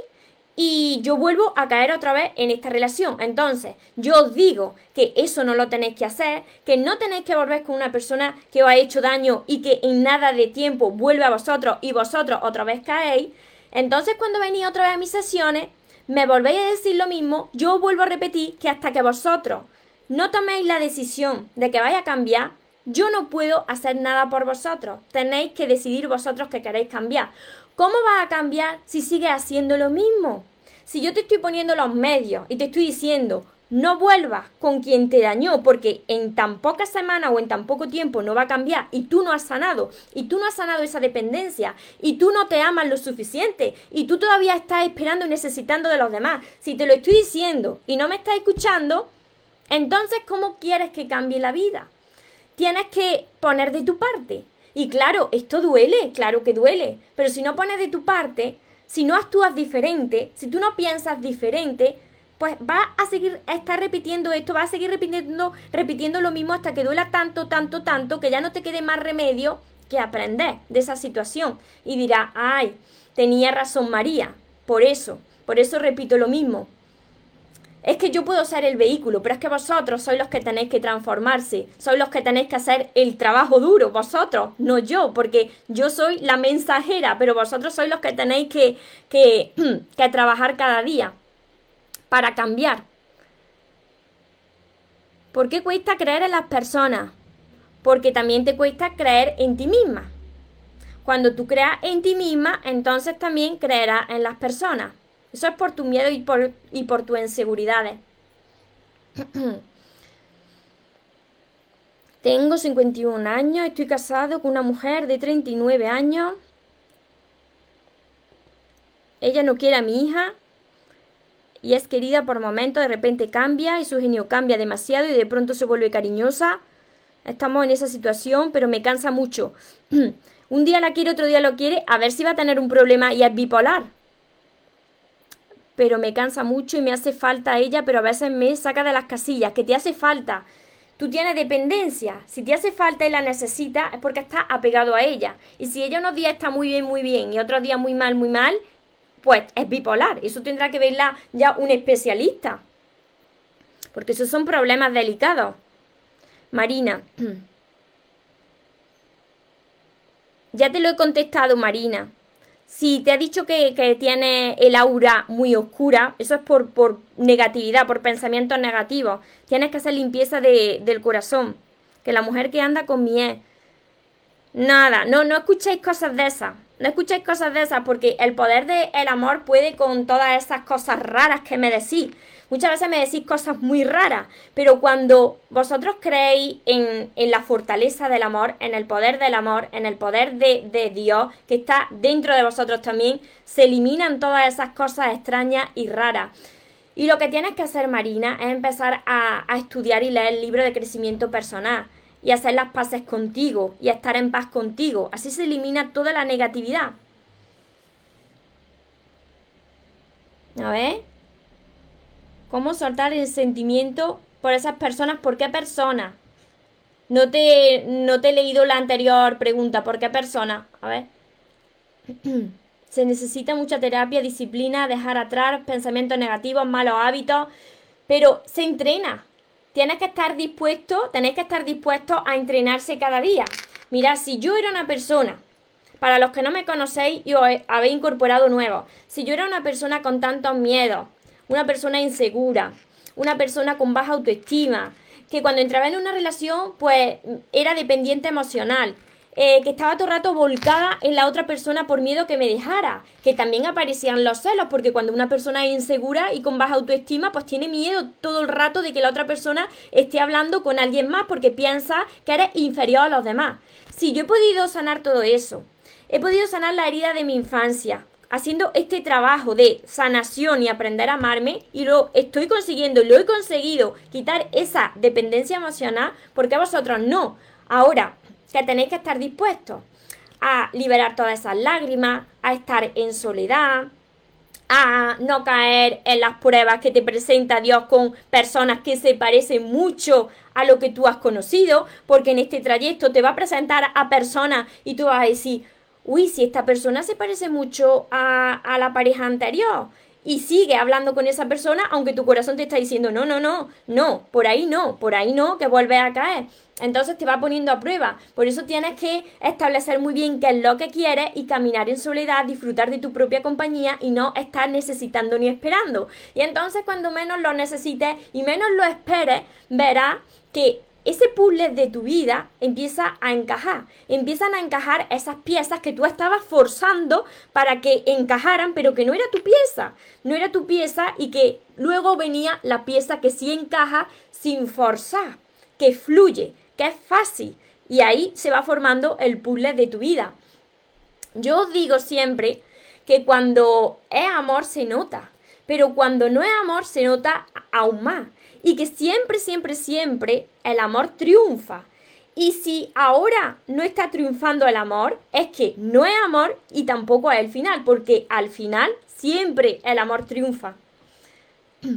A: y yo vuelvo a caer otra vez en esta relación. Entonces, yo os digo que eso no lo tenéis que hacer, que no tenéis que volver con una persona que os ha hecho daño y que en nada de tiempo vuelve a vosotros y vosotros otra vez caéis. Entonces, cuando venís otra vez a mis sesiones, me volvéis a decir lo mismo, yo vuelvo a repetir que hasta que vosotros no toméis la decisión de que vaya a cambiar, yo no puedo hacer nada por vosotros. Tenéis que decidir vosotros que queréis cambiar. ¿Cómo vas a cambiar si sigues haciendo lo mismo? Si yo te estoy poniendo los medios y te estoy diciendo, no vuelvas con quien te dañó porque en tan pocas semanas o en tan poco tiempo no va a cambiar y tú no has sanado y tú no has sanado esa dependencia y tú no te amas lo suficiente y tú todavía estás esperando y necesitando de los demás. Si te lo estoy diciendo y no me estás escuchando, entonces ¿cómo quieres que cambie la vida? Tienes que poner de tu parte. Y claro, esto duele, claro que duele, pero si no pones de tu parte, si no actúas diferente, si tú no piensas diferente, pues va a seguir a estar repitiendo esto, va a seguir repitiendo, repitiendo lo mismo hasta que duela tanto, tanto, tanto, que ya no te quede más remedio que aprender de esa situación. Y dirá, ay, tenía razón María, por eso, por eso repito lo mismo es que yo puedo ser el vehículo, pero es que vosotros sois los que tenéis que transformarse, sois los que tenéis que hacer el trabajo duro, vosotros, no yo, porque yo soy la mensajera, pero vosotros sois los que tenéis que, que, que trabajar cada día para cambiar. ¿Por qué cuesta creer en las personas? Porque también te cuesta creer en ti misma. Cuando tú creas en ti misma, entonces también creerás en las personas. Eso es por tu miedo y por, y por tus inseguridades. Tengo 51 años, estoy casado con una mujer de 39 años. Ella no quiere a mi hija y es querida por momentos, de repente cambia y su genio cambia demasiado y de pronto se vuelve cariñosa. Estamos en esa situación, pero me cansa mucho. un día la quiere, otro día lo quiere, a ver si va a tener un problema y es bipolar. Pero me cansa mucho y me hace falta ella, pero a veces me saca de las casillas, que te hace falta. Tú tienes dependencia. Si te hace falta y la necesitas, es porque estás apegado a ella. Y si ella unos días está muy bien, muy bien, y otros días muy mal, muy mal, pues es bipolar. Eso tendrá que verla ya un especialista. Porque esos son problemas delicados. Marina. Ya te lo he contestado, Marina. Si te ha dicho que, tiene el aura muy oscura, eso es por, por negatividad, por pensamientos negativos. Tienes que hacer limpieza del corazón. Que la mujer que anda con miel. Nada, no, no escuchéis cosas de esas. No escuchéis cosas de esas porque el poder del amor puede con todas esas cosas raras que me decís. Muchas veces me decís cosas muy raras, pero cuando vosotros creéis en, la fortaleza del amor, en el poder del amor, en el poder de, Dios que está dentro de vosotros también, se eliminan todas esas cosas extrañas y raras. Y lo que tienes que hacer, Marina, es empezar a, a estudiar y leer el libro de crecimiento personal y hacer las paces contigo y estar en paz contigo. Así se elimina toda la negatividad. A ver. ¿Cómo soltar el sentimiento por esas personas? ¿Por qué personas? No te, no te he leído la anterior pregunta. ¿Por qué persona? A ver. Se necesita mucha terapia, disciplina, dejar atrás pensamientos negativos, malos hábitos, pero se entrena. Tienes que estar dispuesto, tenéis que estar dispuestos a entrenarse cada día. Mira, si yo era una persona, para los que no me conocéis y os habéis incorporado nuevos, si yo era una persona con tantos miedos, una persona insegura, una persona con baja autoestima, que cuando entraba en una relación, pues era dependiente emocional, eh, que estaba todo el rato volcada en la otra persona por miedo que me dejara, que también aparecían los celos, porque cuando una persona es insegura y con baja autoestima, pues tiene miedo todo el rato de que la otra persona esté hablando con alguien más porque piensa que eres inferior a los demás. Si yo he podido sanar todo eso, he podido sanar la herida de mi infancia, haciendo este trabajo de sanación y aprender a amarme y lo estoy consiguiendo, lo he conseguido quitar esa dependencia emocional porque vosotros no. Ahora, que tenéis que estar dispuestos a liberar todas esas lágrimas, a estar en soledad, a no caer en las pruebas que te presenta Dios con personas que se parecen mucho a lo que tú has conocido, porque en este trayecto te va a presentar a personas y tú vas a decir, uy, si esta persona se parece mucho a, a la pareja anterior y sigue hablando con esa persona, aunque tu corazón te está diciendo, no, no, no, no, por ahí no, por ahí no, que vuelve a caer. Entonces te va poniendo a prueba. Por eso tienes que establecer muy bien qué es lo que quieres y caminar en soledad, disfrutar de tu propia compañía y no estar necesitando ni esperando. Y entonces cuando menos lo necesites y menos lo esperes, verás que ese puzzle de tu vida empieza a encajar. Empiezan a encajar esas piezas que tú estabas forzando para que encajaran, pero que no era tu pieza. No era tu pieza y que luego venía la pieza que sí encaja sin forzar, que fluye, que es fácil. Y ahí se va formando el puzzle de tu vida. Yo digo siempre que cuando es amor se nota, pero cuando no es amor se nota aún más y que siempre, siempre, siempre el amor triunfa. Y si ahora no está triunfando el amor, es que no es amor y tampoco es el final, porque al final siempre el amor triunfa.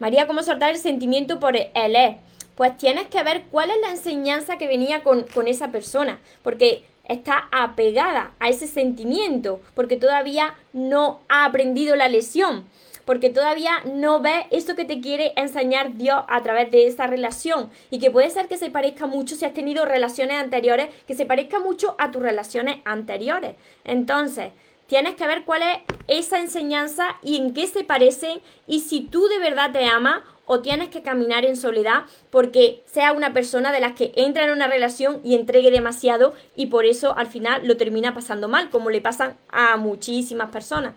A: María, ¿cómo soltar el sentimiento por el es? Pues tienes que ver cuál es la enseñanza que venía con, con esa persona, porque está apegada a ese sentimiento, porque todavía no ha aprendido la lesión porque todavía no ves eso que te quiere enseñar Dios a través de esa relación y que puede ser que se parezca mucho si has tenido relaciones anteriores, que se parezca mucho a tus relaciones anteriores. Entonces, tienes que ver cuál es esa enseñanza y en qué se parecen y si tú de verdad te amas o tienes que caminar en soledad porque sea una persona de las que entra en una relación y entregue demasiado y por eso al final lo termina pasando mal, como le pasan a muchísimas personas.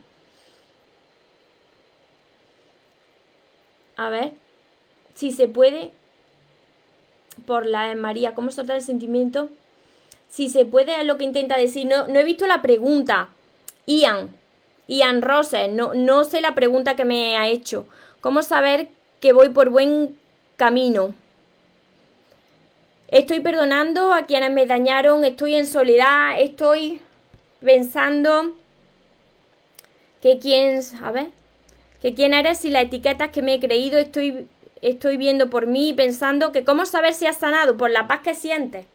A: A ver, si se puede, por la María, ¿cómo soltar el sentimiento? Si se puede, es lo que intenta decir. No, no he visto la pregunta. Ian, Ian Rose, no, no sé la pregunta que me ha hecho. ¿Cómo saber que voy por buen camino? Estoy perdonando a quienes me dañaron, estoy en soledad, estoy pensando que quién, a ver, que quién eres y las etiquetas que me he creído, estoy, estoy viendo por mí, pensando que cómo saber si has sanado por la paz que sientes.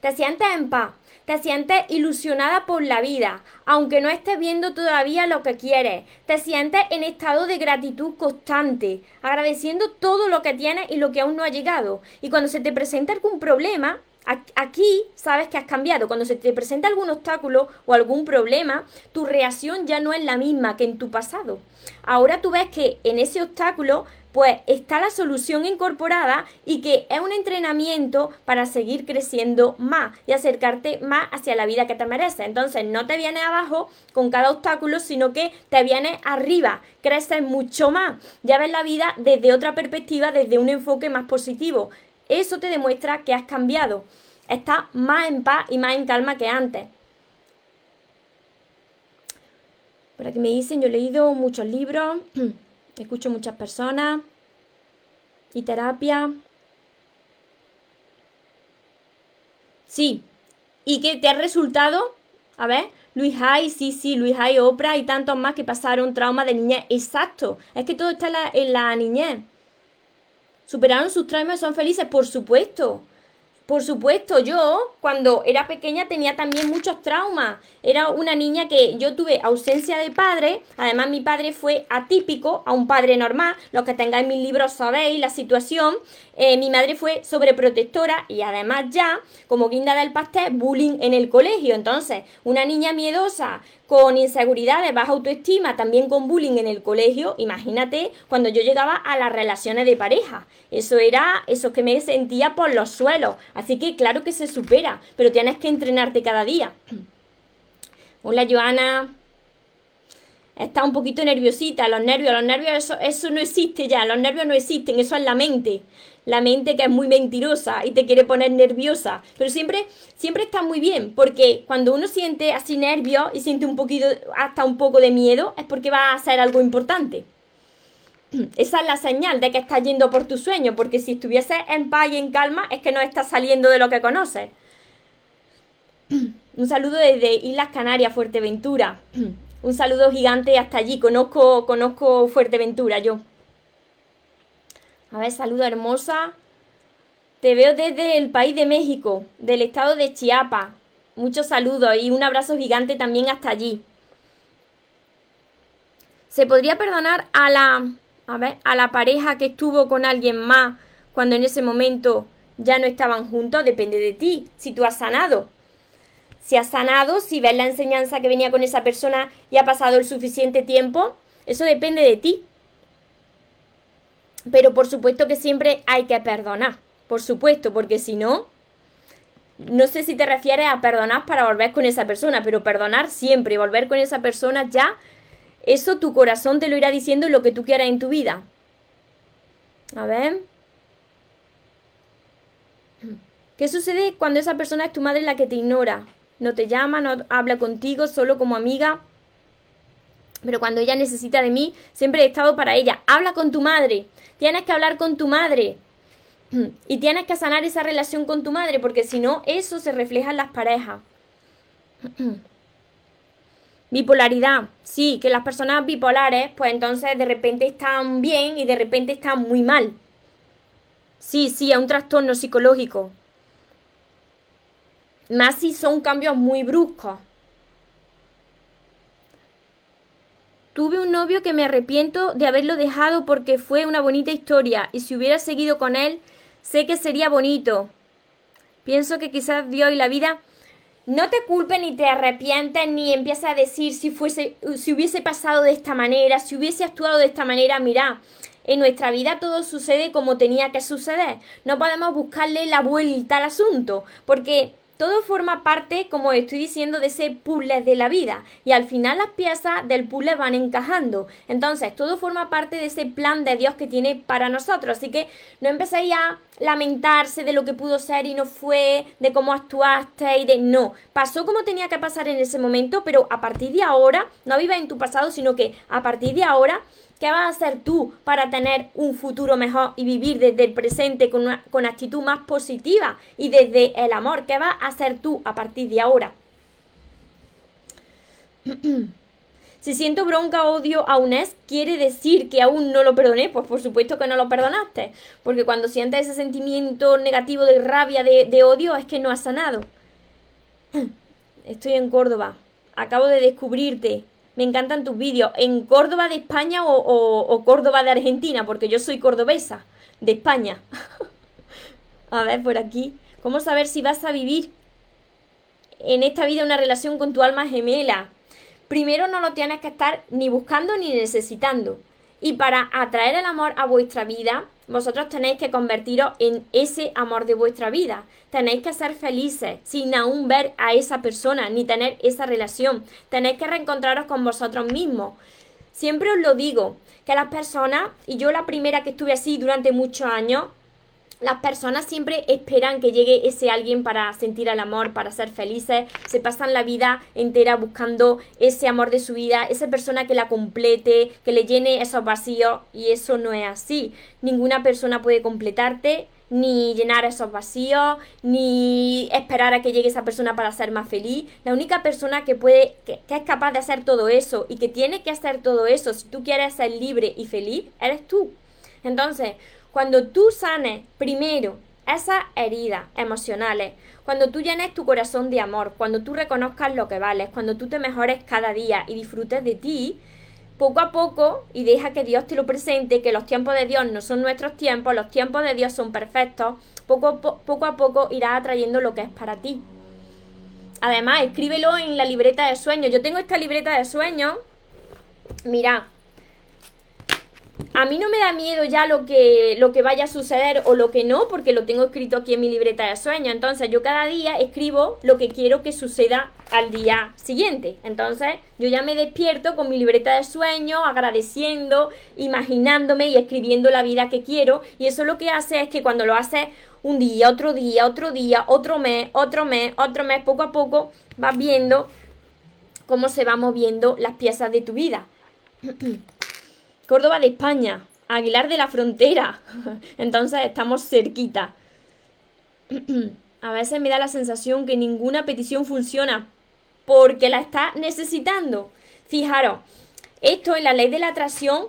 A: Te sientes en paz, te sientes ilusionada por la vida, aunque no estés viendo todavía lo que quieres. Te sientes en estado de gratitud constante, agradeciendo todo lo que tienes y lo que aún no ha llegado. Y cuando se te presenta algún problema, Aquí sabes que has cambiado. Cuando se te presenta algún obstáculo o algún problema, tu reacción ya no es la misma que en tu pasado. Ahora tú ves que en ese obstáculo pues está la solución incorporada y que es un entrenamiento para seguir creciendo más y acercarte más hacia la vida que te mereces. Entonces no te vienes abajo con cada obstáculo, sino que te vienes arriba, creces mucho más, ya ves la vida desde otra perspectiva, desde un enfoque más positivo. Eso te demuestra que has cambiado, estás más en paz y más en calma que antes. Por aquí me dicen, yo he leído muchos libros. Escucho muchas personas. Y terapia. Sí. ¿Y qué te ha resultado? A ver, Luis Hay, sí, sí, Luis Hay, Oprah y tantos más que pasaron trauma de niñez. Exacto. Es que todo está en la, en la niñez. ¿Superaron sus traumas son felices? Por supuesto. Por supuesto, yo cuando era pequeña tenía también muchos traumas. Era una niña que yo tuve ausencia de padre. Además, mi padre fue atípico a un padre normal. Los que tengáis mis libros sabéis la situación. Eh, mi madre fue sobreprotectora y además ya, como guinda del pastel, bullying en el colegio. Entonces, una niña miedosa con inseguridades, baja autoestima, también con bullying en el colegio, imagínate cuando yo llegaba a las relaciones de pareja. Eso era eso que me sentía por los suelos. Así que claro que se supera, pero tienes que entrenarte cada día. Hola Joana. Está un poquito nerviosita, los nervios, los nervios, eso, eso no existe ya, los nervios no existen, eso es la mente la mente que es muy mentirosa y te quiere poner nerviosa. Pero siempre, siempre está muy bien, porque cuando uno siente así nervios y siente un poquito, hasta un poco de miedo, es porque va a hacer algo importante. Esa es la señal de que estás yendo por tu sueño, porque si estuvieses en paz y en calma, es que no estás saliendo de lo que conoces. Un saludo desde Islas Canarias, Fuerteventura. Un saludo gigante hasta allí. Conozco, conozco Fuerteventura yo. A ver, saludo hermosa. Te veo desde el país de México, del estado de Chiapas. Muchos saludos y un abrazo gigante también hasta allí. ¿Se podría perdonar a la, a ver, a la pareja que estuvo con alguien más cuando en ese momento ya no estaban juntos? Depende de ti, si tú has sanado. Si has sanado, si ves la enseñanza que venía con esa persona y ha pasado el suficiente tiempo, eso depende de ti. Pero por supuesto que siempre hay que perdonar, por supuesto, porque si no, no sé si te refieres a perdonar para volver con esa persona, pero perdonar siempre, volver con esa persona ya, eso tu corazón te lo irá diciendo lo que tú quieras en tu vida. A ver. ¿Qué sucede cuando esa persona es tu madre la que te ignora? No te llama, no habla contigo, solo como amiga. Pero cuando ella necesita de mí, siempre he estado para ella. Habla con tu madre. Tienes que hablar con tu madre. Y tienes que sanar esa relación con tu madre, porque si no, eso se refleja en las parejas. Bipolaridad. Sí, que las personas bipolares, pues entonces de repente están bien y de repente están muy mal. Sí, sí, es un trastorno psicológico. Más si son cambios muy bruscos. Tuve un novio que me arrepiento de haberlo dejado porque fue una bonita historia y si hubiera seguido con él, sé que sería bonito. Pienso que quizás Dios y la vida no te culpen ni te arrepientes ni empieza a decir si fuese si hubiese pasado de esta manera, si hubiese actuado de esta manera, mira, en nuestra vida todo sucede como tenía que suceder. No podemos buscarle la vuelta al asunto, porque todo forma parte, como estoy diciendo, de ese puzzle de la vida. Y al final las piezas del puzzle van encajando. Entonces, todo forma parte de ese plan de Dios que tiene para nosotros. Así que no empecéis a lamentarse de lo que pudo ser y no fue, de cómo actuaste y de no. Pasó como tenía que pasar en ese momento, pero a partir de ahora, no viva en tu pasado, sino que a partir de ahora ¿Qué vas a hacer tú para tener un futuro mejor y vivir desde el presente con una con actitud más positiva y desde el amor? ¿Qué vas a hacer tú a partir de ahora? Si siento bronca, odio a un ex, ¿quiere decir que aún no lo perdoné? Pues por supuesto que no lo perdonaste. Porque cuando sientes ese sentimiento negativo de rabia, de, de odio, es que no has sanado. Estoy en Córdoba. Acabo de descubrirte me encantan tus vídeos. ¿En Córdoba de España o, Córdoba de Argentina? Porque yo soy cordobesa, de España. a ver, por aquí. ¿Cómo saber si vas a vivir en esta vida una relación con tu alma gemela? Primero no lo tienes que estar ni buscando ni necesitando. Y para atraer el amor a vuestra vida, vosotros tenéis que convertiros en ese amor de vuestra vida. Tenéis que ser felices sin aún ver a esa persona ni tener esa relación. Tenéis que reencontraros con vosotros mismos. Siempre os lo digo, que las personas, y yo la primera que estuve así durante muchos años, las personas siempre esperan que llegue ese alguien para sentir el amor, para ser felices, se pasan la vida entera buscando ese amor de su vida, esa persona que la complete, que le llene esos vacíos y eso no es así. Ninguna persona puede completarte, ni llenar esos vacíos, ni esperar a que llegue esa persona para ser más feliz. La única persona que puede, que, es capaz de hacer todo eso y que tiene que hacer todo eso, si tú quieres ser libre y feliz, eres tú. Entonces, cuando tú sanes primero esas heridas emocionales, cuando tú llenes tu corazón de amor, cuando tú reconozcas lo que vales, cuando tú te mejores cada día y disfrutes de ti, poco a poco, y deja que Dios te lo presente, que los tiempos de Dios no son nuestros tiempos, los tiempos de Dios son perfectos, poco, a poco irás atrayendo lo que es para ti. Además, escríbelo en la libreta de sueños. Yo tengo esta libreta de sueños. Mira, a mí no me da miedo ya lo que, lo que vaya a suceder o lo que no, porque lo tengo escrito aquí en mi libreta de sueños. Entonces yo cada día escribo lo que quiero que suceda al día siguiente. Entonces yo ya me despierto con mi libreta de sueños, agradeciendo, imaginándome y escribiendo la vida que quiero. Y eso lo que hace es que cuando lo haces un día, otro día, otro día, otro mes, otro mes, otro mes, poco a poco vas viendo cómo se van moviendo las piezas de tu vida. Córdoba de España, Aguilar de la Frontera. Entonces estamos cerquita. A veces me da la sensación que ninguna petición funciona porque la está necesitando. Fijaros, esto en la ley de la atracción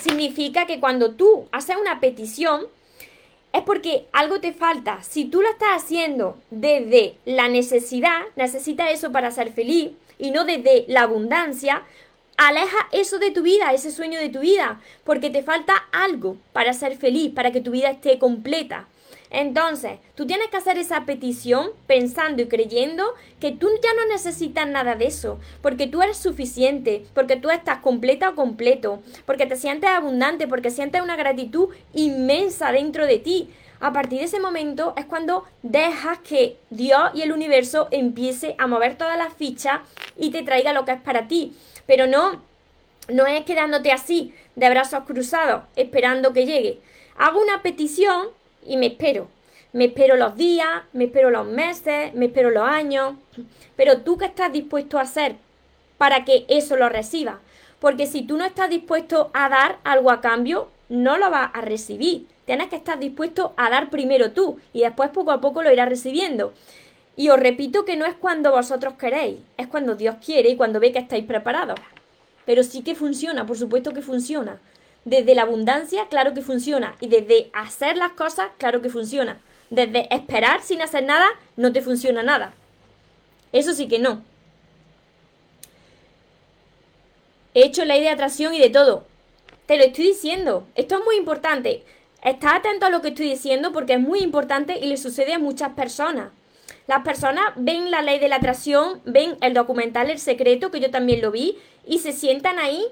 A: significa que cuando tú haces una petición es porque algo te falta. Si tú lo estás haciendo desde la necesidad, necesitas eso para ser feliz y no desde la abundancia, Aleja eso de tu vida, ese sueño de tu vida, porque te falta algo para ser feliz, para que tu vida esté completa. Entonces, tú tienes que hacer esa petición pensando y creyendo que tú ya no necesitas nada de eso, porque tú eres suficiente, porque tú estás completa o completo, porque te sientes abundante, porque sientes una gratitud inmensa dentro de ti. A partir de ese momento es cuando dejas que Dios y el universo empiece a mover todas las fichas y te traiga lo que es para ti. Pero no, no es quedándote así, de brazos cruzados, esperando que llegue. Hago una petición y me espero. Me espero los días, me espero los meses, me espero los años. Pero tú qué estás dispuesto a hacer para que eso lo reciba. Porque si tú no estás dispuesto a dar algo a cambio, no lo vas a recibir. Tienes que estar dispuesto a dar primero tú y después poco a poco lo irás recibiendo. Y os repito que no es cuando vosotros queréis, es cuando Dios quiere y cuando ve que estáis preparados. Pero sí que funciona, por supuesto que funciona. Desde la abundancia, claro que funciona. Y desde hacer las cosas, claro que funciona. Desde esperar sin hacer nada, no te funciona nada. Eso sí que no. He hecho ley de atracción y de todo. Te lo estoy diciendo. Esto es muy importante. Está atento a lo que estoy diciendo porque es muy importante y le sucede a muchas personas. Las personas ven la ley de la atracción, ven el documental El Secreto, que yo también lo vi, y se sientan ahí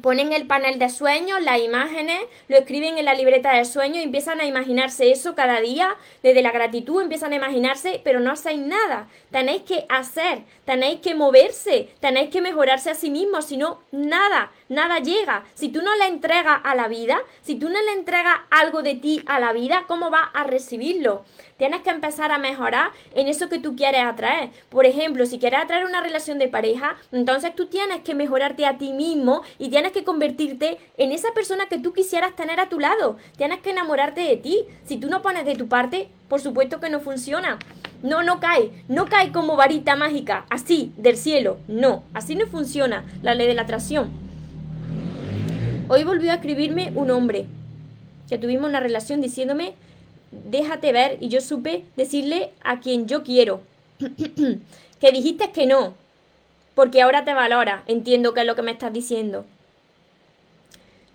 A: ponen el panel de sueños, las imágenes, lo escriben en la libreta de sueños y empiezan a imaginarse eso cada día, desde la gratitud empiezan a imaginarse, pero no hacéis nada. Tenéis que hacer, tenéis que moverse, tenéis que mejorarse a sí mismos, si no, nada, nada llega. Si tú no le entregas a la vida, si tú no le entregas algo de ti a la vida, ¿cómo vas a recibirlo? Tienes que empezar a mejorar en eso que tú quieres atraer. Por ejemplo, si quieres atraer una relación de pareja, entonces tú tienes que mejorarte a ti mismo y tienes que convertirte en esa persona que tú quisieras tener a tu lado. Tienes que enamorarte de ti. Si tú no pones de tu parte, por supuesto que no funciona. No, no cae, no cae como varita mágica, así, del cielo. No, así no funciona la ley de la atracción. Hoy volvió a escribirme un hombre que tuvimos una relación diciéndome déjate ver y yo supe decirle a quien yo quiero. que dijiste que no, porque ahora te valora, entiendo que es lo que me estás diciendo.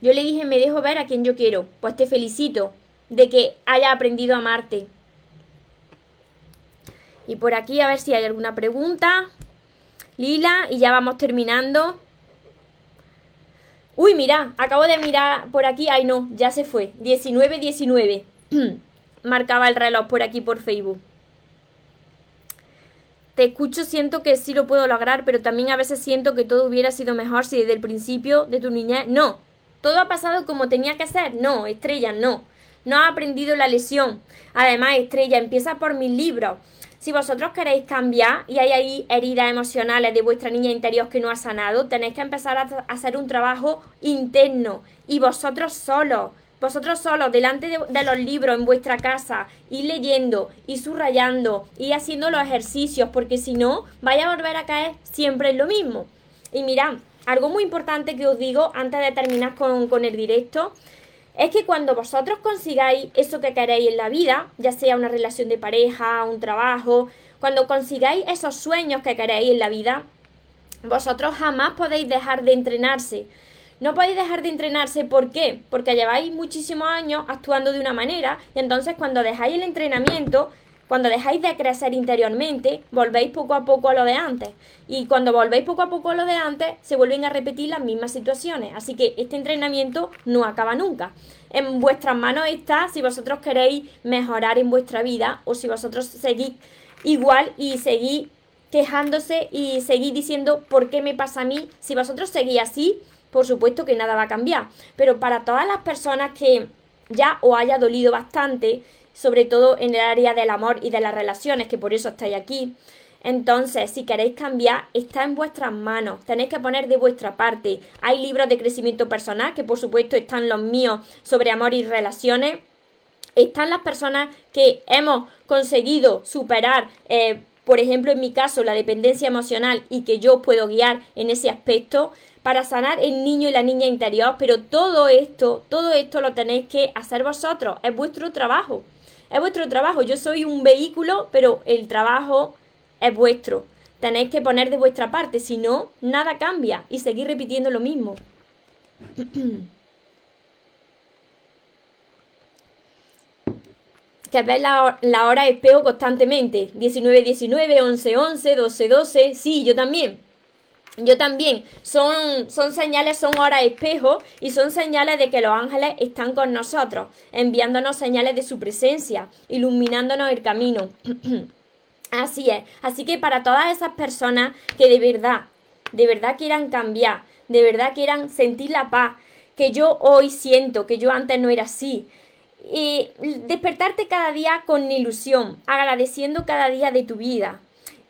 A: Yo le dije, me dejo ver a quien yo quiero, pues te felicito de que haya aprendido a amarte. Y por aquí a ver si hay alguna pregunta. Lila, y ya vamos terminando. Uy, mira, acabo de mirar por aquí. Ay, no, ya se fue. 19, 19. marcaba el reloj por aquí por Facebook. Te escucho, siento que sí lo puedo lograr, pero también a veces siento que todo hubiera sido mejor si desde el principio de tu niñez... No, todo ha pasado como tenía que ser. No, Estrella, no. No ha aprendido la lesión. Además, Estrella, empieza por mis libros. Si vosotros queréis cambiar y hay ahí heridas emocionales de vuestra niña interior que no ha sanado, tenéis que empezar a hacer un trabajo interno y vosotros solos vosotros solos, delante de, los libros en vuestra casa, y leyendo, y subrayando, y haciendo los ejercicios, porque si no, vaya a volver a caer siempre en lo mismo. Y mirad, algo muy importante que os digo antes de terminar con, con el directo, es que cuando vosotros consigáis eso que queréis en la vida, ya sea una relación de pareja, un trabajo, cuando consigáis esos sueños que queréis en la vida, vosotros jamás podéis dejar de entrenarse. No podéis dejar de entrenarse, ¿por qué? Porque lleváis muchísimos años actuando de una manera y entonces cuando dejáis el entrenamiento, cuando dejáis de crecer interiormente, volvéis poco a poco a lo de antes. Y cuando volvéis poco a poco a lo de antes, se vuelven a repetir las mismas situaciones. Así que este entrenamiento no acaba nunca. En vuestras manos está si vosotros queréis mejorar en vuestra vida o si vosotros seguís igual y seguís quejándose y seguís diciendo por qué me pasa a mí. Si vosotros seguís así, por supuesto que nada va a cambiar. Pero para todas las personas que ya os haya dolido bastante, sobre todo en el área del amor y de las relaciones, que por eso estáis aquí, entonces, si queréis cambiar, está en vuestras manos. Tenéis que poner de vuestra parte. Hay libros de crecimiento personal, que por supuesto están los míos sobre amor y relaciones. Están las personas que hemos conseguido superar, eh, por ejemplo, en mi caso, la dependencia emocional y que yo puedo guiar en ese aspecto para sanar el niño y la niña interior, pero todo esto, todo esto lo tenéis que hacer vosotros, es vuestro trabajo, es vuestro trabajo, yo soy un vehículo, pero el trabajo es vuestro, tenéis que poner de vuestra parte, si no, nada cambia. Y seguir repitiendo lo mismo. que ves la, la hora espejo constantemente, 19, 19, 11, 11, 12, 12, sí, yo también. Yo también. Son, son señales, son horas espejo y son señales de que los ángeles están con nosotros, enviándonos señales de su presencia, iluminándonos el camino. Así es. Así que para todas esas personas que de verdad, de verdad quieran cambiar, de verdad quieran sentir la paz que yo hoy siento, que yo antes no era así, y despertarte cada día con ilusión, agradeciendo cada día de tu vida,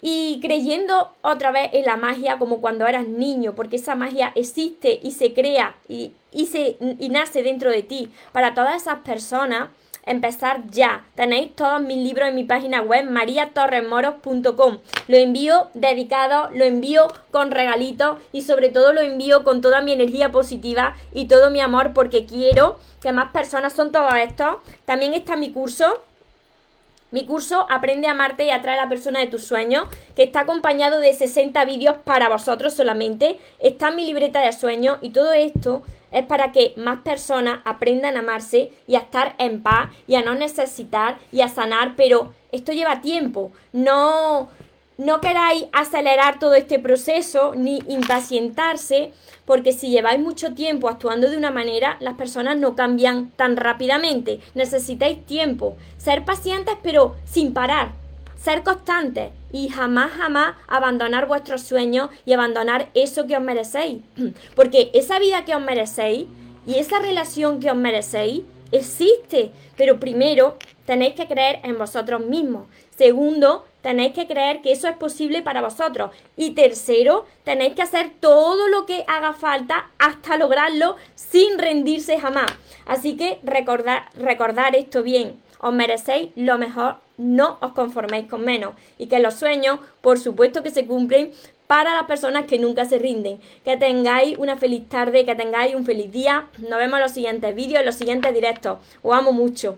A: y creyendo otra vez en la magia como cuando eras niño, porque esa magia existe y se crea y, se, y nace dentro de ti. Para todas esas personas, empezar ya. Tenéis todos mis libros en mi página web mariatorremoros.com. Lo envío dedicado, lo envío con regalitos y sobre todo lo envío con toda mi energía positiva y todo mi amor porque quiero que más personas son todos estos. También está mi curso mi curso Aprende a amarte y atrae a la persona de tus sueños, que está acompañado de 60 vídeos para vosotros solamente. Está en mi libreta de sueños y todo esto es para que más personas aprendan a amarse y a estar en paz y a no necesitar y a sanar, pero esto lleva tiempo. No no queráis acelerar todo este proceso ni impacientarse, porque si lleváis mucho tiempo actuando de una manera, las personas no cambian tan rápidamente. Necesitáis tiempo. Ser pacientes, pero sin parar. Ser constantes y jamás, jamás abandonar vuestros sueños y abandonar eso que os merecéis. Porque esa vida que os merecéis y esa relación que os merecéis existe. Pero primero tenéis que creer en vosotros mismos. Segundo, tenéis que creer que eso es posible para vosotros. Y tercero, tenéis que hacer todo lo que haga falta hasta lograrlo sin rendirse jamás. Así que recordar, recordar esto bien. Os merecéis lo mejor, no os conforméis con menos. Y que los sueños, por supuesto que se cumplen para las personas que nunca se rinden. Que tengáis una feliz tarde, que tengáis un feliz día. Nos vemos en los siguientes vídeos, en los siguientes directos. Os amo mucho.